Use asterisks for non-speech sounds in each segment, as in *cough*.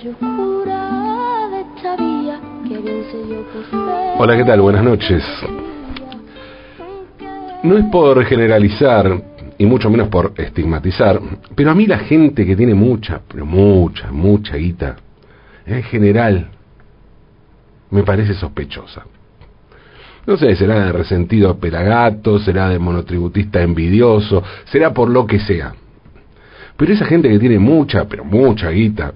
que Hola, ¿qué tal? Buenas noches. No es por generalizar y mucho menos por estigmatizar, pero a mí la gente que tiene mucha, pero mucha, mucha guita, en general, me parece sospechosa. No sé, será de resentido pelagato, será de monotributista envidioso, será por lo que sea. Pero esa gente que tiene mucha, pero mucha guita,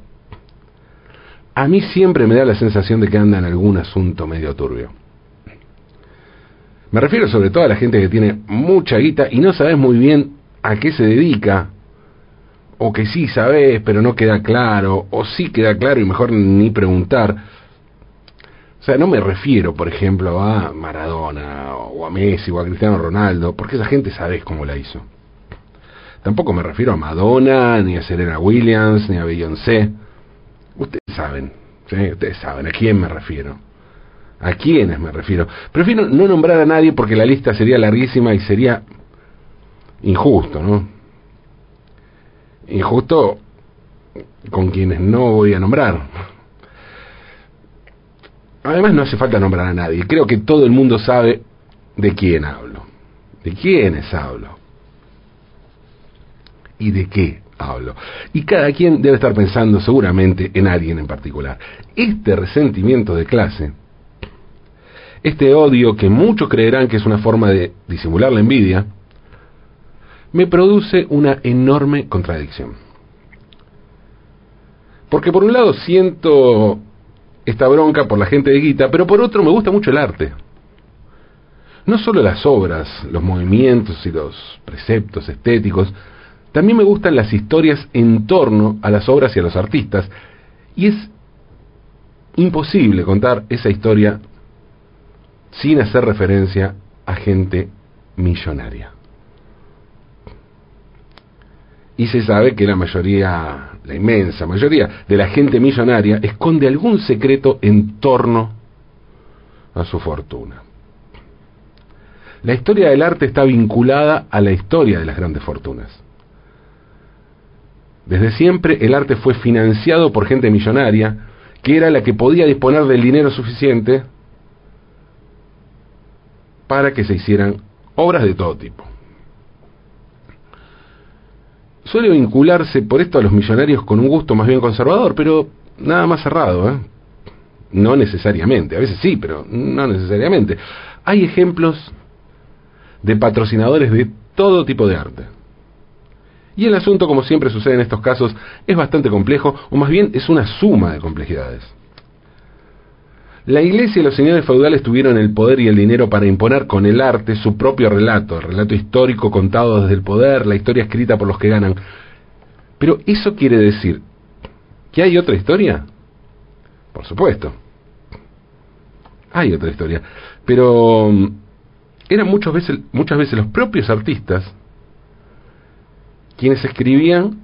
a mí siempre me da la sensación de que anda en algún asunto medio turbio. Me refiero sobre todo a la gente que tiene mucha guita y no sabes muy bien a qué se dedica, o que sí sabes pero no queda claro, o sí queda claro y mejor ni preguntar. O sea, no me refiero, por ejemplo, a Maradona, o a Messi, o a Cristiano Ronaldo, porque esa gente sabes cómo la hizo. Tampoco me refiero a Madonna, ni a Serena Williams, ni a Beyoncé. Ustedes saben, ustedes saben a quién me refiero. ¿A quiénes me refiero? Prefiero no nombrar a nadie porque la lista sería larguísima y sería injusto, ¿no? Injusto con quienes no voy a nombrar. Además no hace falta nombrar a nadie. Creo que todo el mundo sabe de quién hablo. ¿De quiénes hablo? ¿Y de qué hablo? Y cada quien debe estar pensando seguramente en alguien en particular. Este resentimiento de clase, este odio que muchos creerán que es una forma de disimular la envidia, me produce una enorme contradicción. Porque por un lado siento esta bronca por la gente de Guita, pero por otro me gusta mucho el arte. No solo las obras, los movimientos y los preceptos estéticos, también me gustan las historias en torno a las obras y a los artistas. Y es imposible contar esa historia sin hacer referencia a gente millonaria. Y se sabe que la mayoría, la inmensa mayoría de la gente millonaria esconde algún secreto en torno a su fortuna. La historia del arte está vinculada a la historia de las grandes fortunas. Desde siempre el arte fue financiado por gente millonaria, que era la que podía disponer del dinero suficiente para que se hicieran obras de todo tipo. Suele vincularse por esto a los millonarios con un gusto más bien conservador, pero nada más cerrado, ¿eh? No necesariamente, a veces sí, pero no necesariamente. Hay ejemplos de patrocinadores de todo tipo de arte. Y el asunto, como siempre sucede en estos casos, es bastante complejo, o más bien es una suma de complejidades. La iglesia y los señores feudales tuvieron el poder y el dinero para imponer con el arte su propio relato, el relato histórico contado desde el poder, la historia escrita por los que ganan. Pero ¿eso quiere decir que hay otra historia? Por supuesto. Hay otra historia. Pero mm, eran muchas veces, muchas veces los propios artistas quienes escribían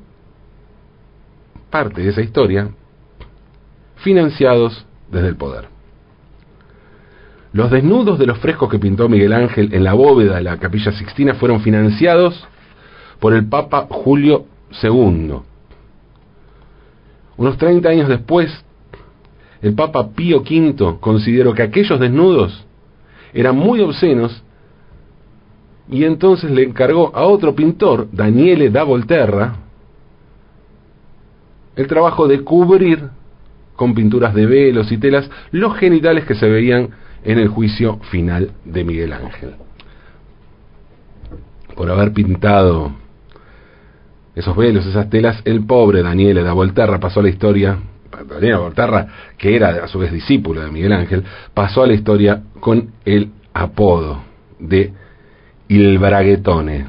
parte de esa historia financiados desde el poder. Los desnudos de los frescos que pintó Miguel Ángel en la bóveda de la capilla Sixtina fueron financiados por el Papa Julio II. Unos 30 años después, el Papa Pío V consideró que aquellos desnudos eran muy obscenos y entonces le encargó a otro pintor, Daniele da Volterra, el trabajo de cubrir con pinturas de velos y telas los genitales que se veían en el juicio final de Miguel Ángel. Por haber pintado esos velos, esas telas, el pobre Daniele da Volterra pasó a la historia, Daniele da Volterra, que era a su vez discípulo de Miguel Ángel, pasó a la historia con el apodo de il braguetone.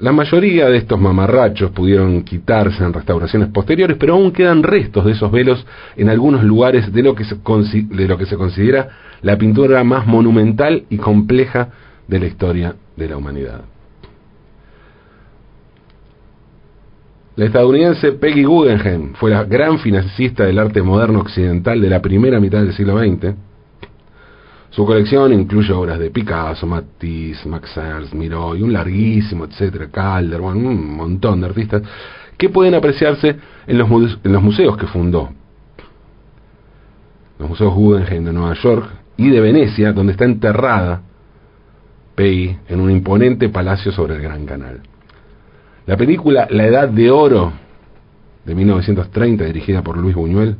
La mayoría de estos mamarrachos pudieron quitarse en restauraciones posteriores, pero aún quedan restos de esos velos en algunos lugares de lo que se, de lo que se considera la pintura más monumental y compleja de la historia de la humanidad. La estadounidense Peggy Guggenheim fue la gran financista del arte moderno occidental de la primera mitad del siglo XX su colección incluye obras de Picasso, Matisse, Max Ernst, Miró y un larguísimo, etcétera, Calder, bueno, un montón de artistas que pueden apreciarse en los, museos que fundó. los museos Guggenheim de Nueva York y de Venecia, donde está enterrada Peggy en un imponente palacio sobre el Gran Canal. La película La Edad de Oro de 1930, dirigida por Luis Buñuel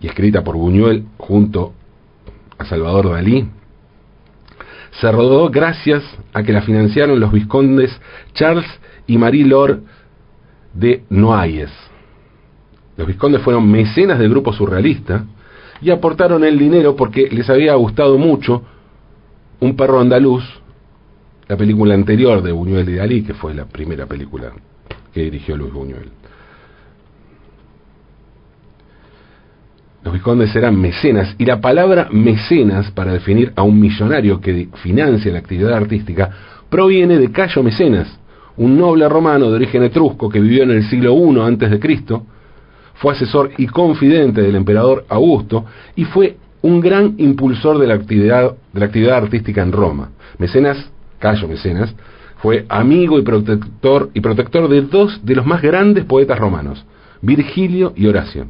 y escrita por Buñuel junto a Salvador Dalí, se rodó gracias a que la financiaron los vizcondes Charles y Marie Laure de Noailles. Los vizcondes fueron mecenas del grupo surrealista y aportaron el dinero porque les había gustado mucho Un perro andaluz, la película anterior de Buñuel y Dalí, que fue la primera película que dirigió Luis Buñuel. Los vizcondes eran mecenas y la palabra mecenas para definir a un millonario que financia la actividad artística proviene de Cayo Mecenas, un noble romano de origen etrusco que vivió en el siglo I antes de Cristo, fue asesor y confidente del emperador Augusto y fue un gran impulsor de la actividad de la actividad artística en Roma. Mecenas, Cayo Mecenas, fue amigo y protector y protector de dos de los más grandes poetas romanos, Virgilio y Horacio.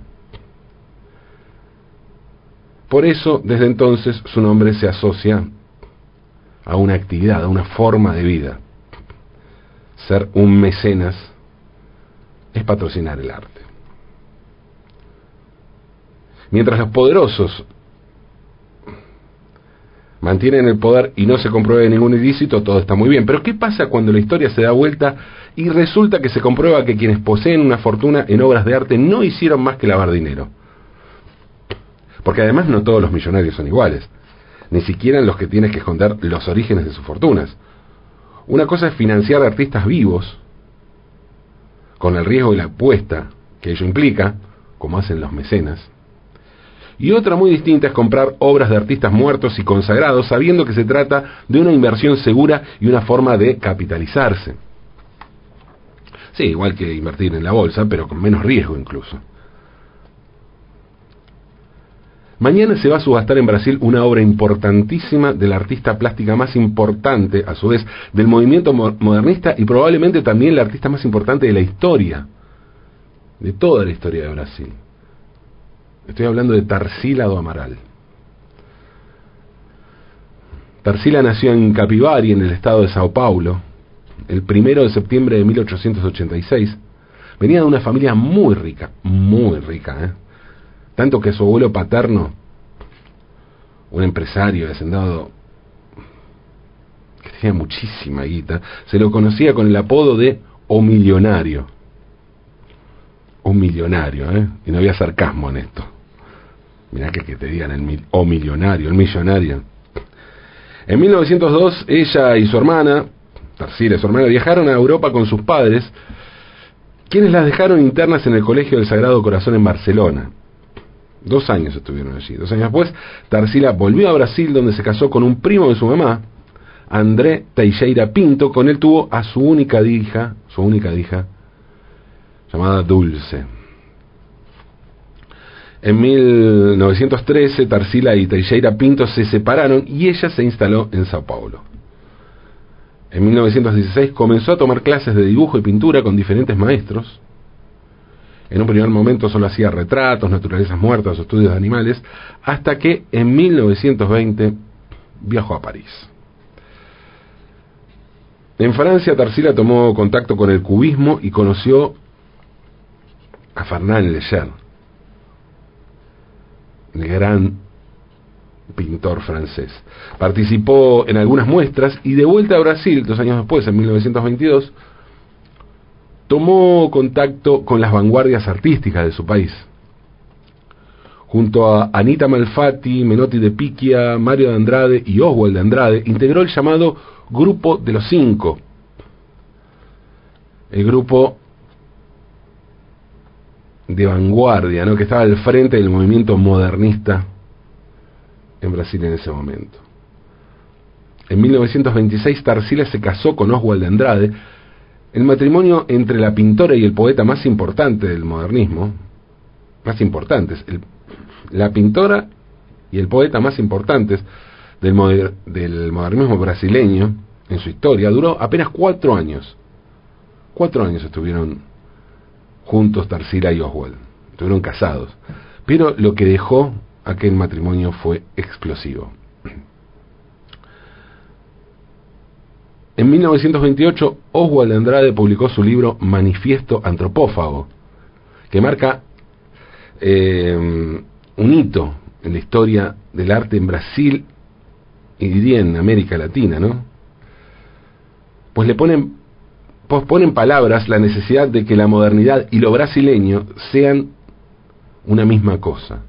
Por eso, desde entonces, su nombre se asocia a una actividad, a una forma de vida. Ser un mecenas es patrocinar el arte. Mientras los poderosos mantienen el poder y no se compruebe ningún ilícito, todo está muy bien. Pero ¿qué pasa cuando la historia se da vuelta y resulta que se comprueba que quienes poseen una fortuna en obras de arte no hicieron más que lavar dinero? Porque además no todos los millonarios son iguales, ni siquiera los que tienes que esconder los orígenes de sus fortunas. Una cosa es financiar artistas vivos, con el riesgo y la apuesta que ello implica, como hacen los mecenas. Y otra muy distinta es comprar obras de artistas muertos y consagrados sabiendo que se trata de una inversión segura y una forma de capitalizarse. Sí, igual que invertir en la bolsa, pero con menos riesgo incluso. Mañana se va a subastar en Brasil una obra importantísima de la artista plástica más importante, a su vez, del movimiento modernista y probablemente también la artista más importante de la historia, de toda la historia de Brasil. Estoy hablando de Tarsila do Amaral. Tarsila nació en Capivari, en el estado de Sao Paulo, el primero de septiembre de 1886. Venía de una familia muy rica, muy rica, ¿eh? Tanto que su abuelo paterno, un empresario hacendado que tenía muchísima guita, se lo conocía con el apodo de O Millonario. O Millonario, ¿eh? Y no había sarcasmo en esto. Mirá que, que te digan el O Millonario, el millonario. En 1902, ella y su hermana, Tarsila y su hermana, viajaron a Europa con sus padres, quienes las dejaron internas en el Colegio del Sagrado Corazón en Barcelona. Dos años estuvieron allí. Dos años después, Tarsila volvió a Brasil donde se casó con un primo de su mamá, André Teixeira Pinto. Con él tuvo a su única hija, su única hija, llamada Dulce. En 1913, Tarsila y Teixeira Pinto se separaron y ella se instaló en Sao Paulo. En 1916 comenzó a tomar clases de dibujo y pintura con diferentes maestros. En un primer momento solo hacía retratos, naturalezas muertas estudios de animales, hasta que en 1920 viajó a París. En Francia, Tarsila tomó contacto con el cubismo y conoció a Fernand Léger, el gran pintor francés. Participó en algunas muestras y de vuelta a Brasil, dos años después, en 1922, tomó contacto con las vanguardias artísticas de su país. Junto a Anita Malfatti, Menotti de Picchia, Mario de Andrade y Oswald de Andrade, integró el llamado Grupo de los Cinco. El grupo de vanguardia, ¿no? que estaba al frente del movimiento modernista en Brasil en ese momento. En 1926 Tarsila se casó con Oswald de Andrade, el matrimonio entre la pintora y el poeta más importante del modernismo, más importantes, la pintora y el poeta más importantes del, del modernismo brasileño en su historia, duró apenas cuatro años. Cuatro años estuvieron juntos Tarsila y Oswald, estuvieron casados. Pero lo que dejó aquel matrimonio fue explosivo. En 1928, Oswald Andrade publicó su libro Manifiesto Antropófago, que marca eh, un hito en la historia del arte en Brasil y en América Latina, ¿no? Pues le ponen, pues ponen palabras la necesidad de que la modernidad y lo brasileño sean una misma cosa.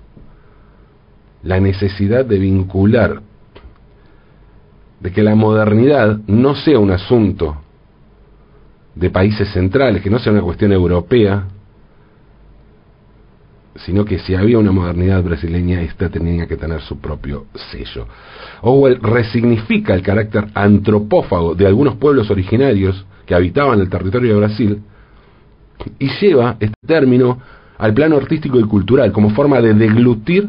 La necesidad de vincular de que la modernidad no sea un asunto de países centrales, que no sea una cuestión europea, sino que si había una modernidad brasileña, esta tenía que tener su propio sello. Orwell resignifica el carácter antropófago de algunos pueblos originarios que habitaban el territorio de Brasil y lleva este término al plano artístico y cultural como forma de deglutir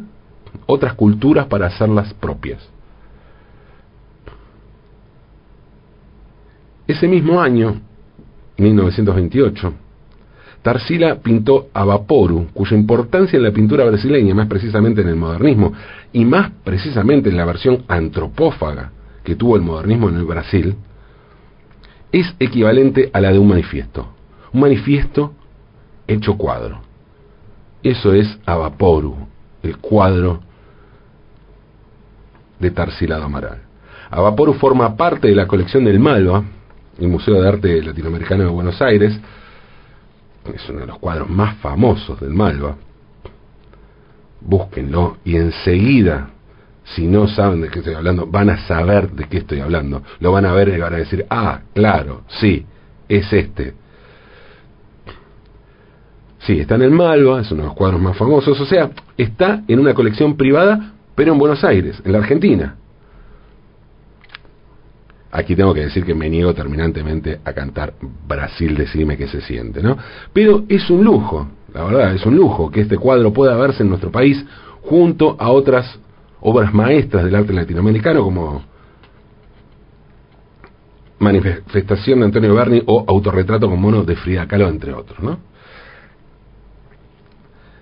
otras culturas para hacerlas propias. Ese mismo año, 1928, Tarsila pintó a Vaporu, cuya importancia en la pintura brasileña, más precisamente en el modernismo, y más precisamente en la versión antropófaga que tuvo el modernismo en el Brasil, es equivalente a la de un manifiesto. Un manifiesto hecho cuadro. Eso es Vaporu, el cuadro de Tarsila Amaral. Vaporu forma parte de la colección del Malva, el Museo de Arte Latinoamericano de Buenos Aires, es uno de los cuadros más famosos del Malva. Búsquenlo y enseguida, si no saben de qué estoy hablando, van a saber de qué estoy hablando. Lo van a ver y van a decir, ah, claro, sí, es este. Sí, está en el Malva, es uno de los cuadros más famosos, o sea, está en una colección privada, pero en Buenos Aires, en la Argentina. Aquí tengo que decir que me niego terminantemente a cantar Brasil, decime que se siente, ¿no? Pero es un lujo, la verdad, es un lujo que este cuadro pueda verse en nuestro país junto a otras obras maestras del arte latinoamericano como Manifestación de Antonio Berni o Autorretrato con mono de Frida Kahlo, entre otros, ¿no?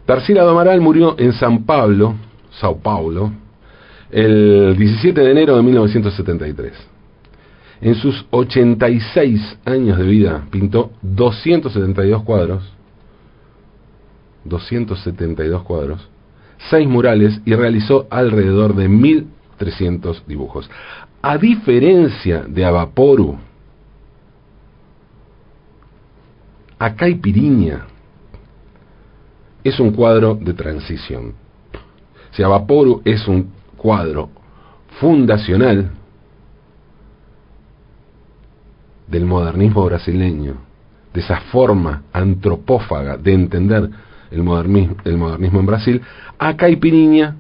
Tarsila do Amaral murió en San Pablo, Sao Paulo, el 17 de enero de 1973. En sus 86 años de vida pintó 272 cuadros, 272 cuadros, 6 murales y realizó alrededor de 1300 dibujos. A diferencia de Avaporu, Piriña es un cuadro de transición. Si Avaporu es un cuadro fundacional, del modernismo brasileño, de esa forma antropófaga de entender el modernismo, el modernismo en Brasil, a Caipiriña,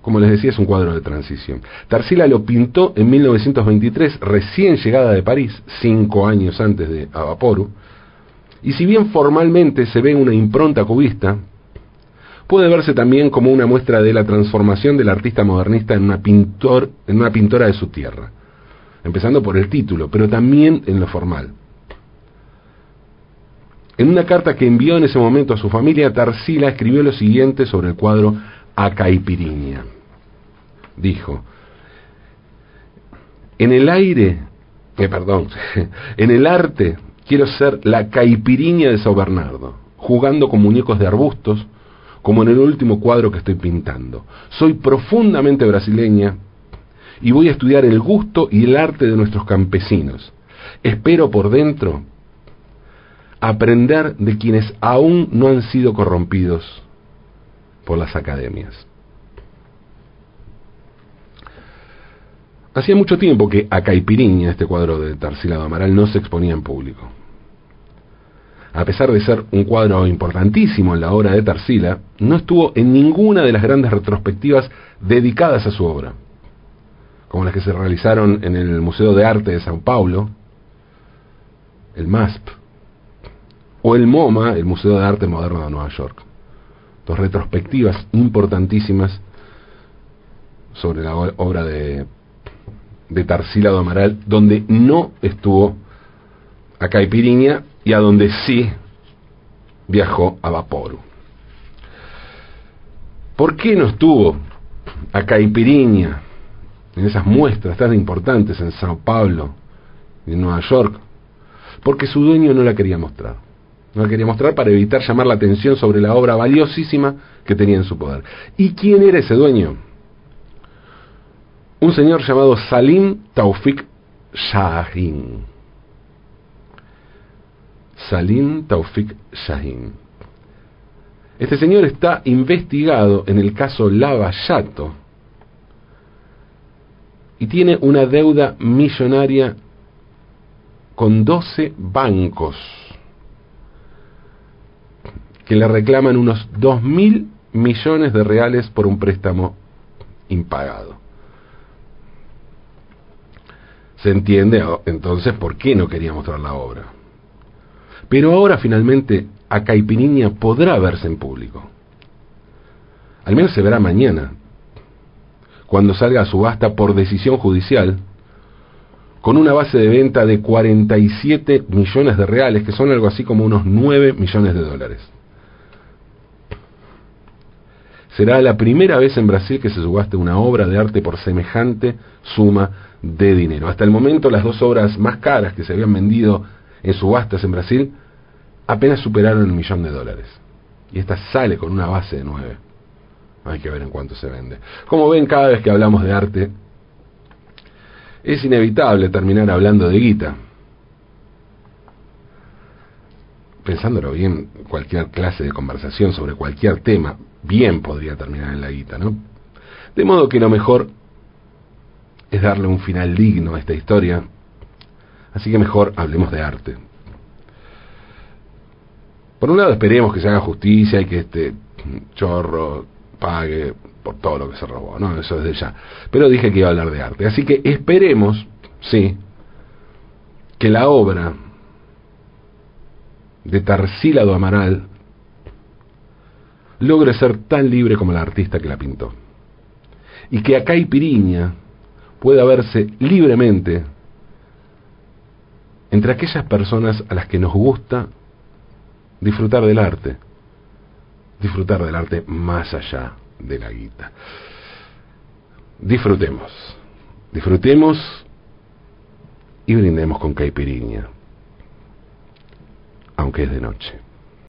como les decía, es un cuadro de transición. Tarsila lo pintó en 1923, recién llegada de París, cinco años antes de Avaporu, y si bien formalmente se ve una impronta cubista, puede verse también como una muestra de la transformación del artista modernista en una, pintor, en una pintora de su tierra empezando por el título, pero también en lo formal. En una carta que envió en ese momento a su familia, Tarsila escribió lo siguiente sobre el cuadro A. Dijo, en el aire, eh, perdón, *laughs* en el arte quiero ser la caipiriña de Sao Bernardo, jugando con muñecos de arbustos, como en el último cuadro que estoy pintando. Soy profundamente brasileña y voy a estudiar el gusto y el arte de nuestros campesinos. Espero por dentro aprender de quienes aún no han sido corrompidos por las academias. Hacía mucho tiempo que a Caipiriña, este cuadro de Tarsila Amaral, no se exponía en público. A pesar de ser un cuadro importantísimo en la obra de Tarsila, no estuvo en ninguna de las grandes retrospectivas dedicadas a su obra como las que se realizaron en el Museo de Arte de Sao Paulo, el MASP, o el MoMA, el Museo de Arte Moderno de Nueva York. Dos retrospectivas importantísimas sobre la obra de, de Tarsila Amaral, donde no estuvo a Caipiriña y a donde sí viajó a Vaporu. ¿Por qué no estuvo a Caipiriña en esas muestras tan importantes en Sao Paulo en Nueva York? Porque su dueño no la quería mostrar. No la quería mostrar para evitar llamar la atención sobre la obra valiosísima que tenía en su poder. ¿Y quién era ese dueño? Un señor llamado Salim Taufik Shahin. Salim Taufik Shahin. Este señor está investigado en el caso Lavallato y tiene una deuda millonaria con 12 bancos que le reclaman unos 2 mil millones de reales por un préstamo impagado. Se entiende entonces por qué no quería mostrar la obra. Pero ahora finalmente a Caipiriña podrá verse en público. Al menos se verá mañana, cuando salga a subasta por decisión judicial, con una base de venta de 47 millones de reales, que son algo así como unos 9 millones de dólares. Será la primera vez en Brasil que se subaste una obra de arte por semejante suma de dinero. Hasta el momento las dos obras más caras que se habían vendido en subastas en Brasil apenas superaron el millón de dólares. Y esta sale con una base de nueve. Hay que ver en cuánto se vende. Como ven, cada vez que hablamos de arte, es inevitable terminar hablando de guita. Pensándolo bien, cualquier clase de conversación sobre cualquier tema bien podría terminar en la guita, ¿no? De modo que lo mejor es darle un final digno a esta historia, así que mejor hablemos de arte. Por un lado esperemos que se haga justicia y que este chorro pague por todo lo que se robó, ¿no? Eso desde ya. Pero dije que iba a hablar de arte. Así que esperemos, sí, que la obra de Tarsílado Amaral logre ser tan libre como la artista que la pintó. Y que acá y Piriña pueda verse libremente entre aquellas personas a las que nos gusta disfrutar del arte, disfrutar del arte más allá de la guita. Disfrutemos, disfrutemos y brindemos con caipiriña, aunque es de noche.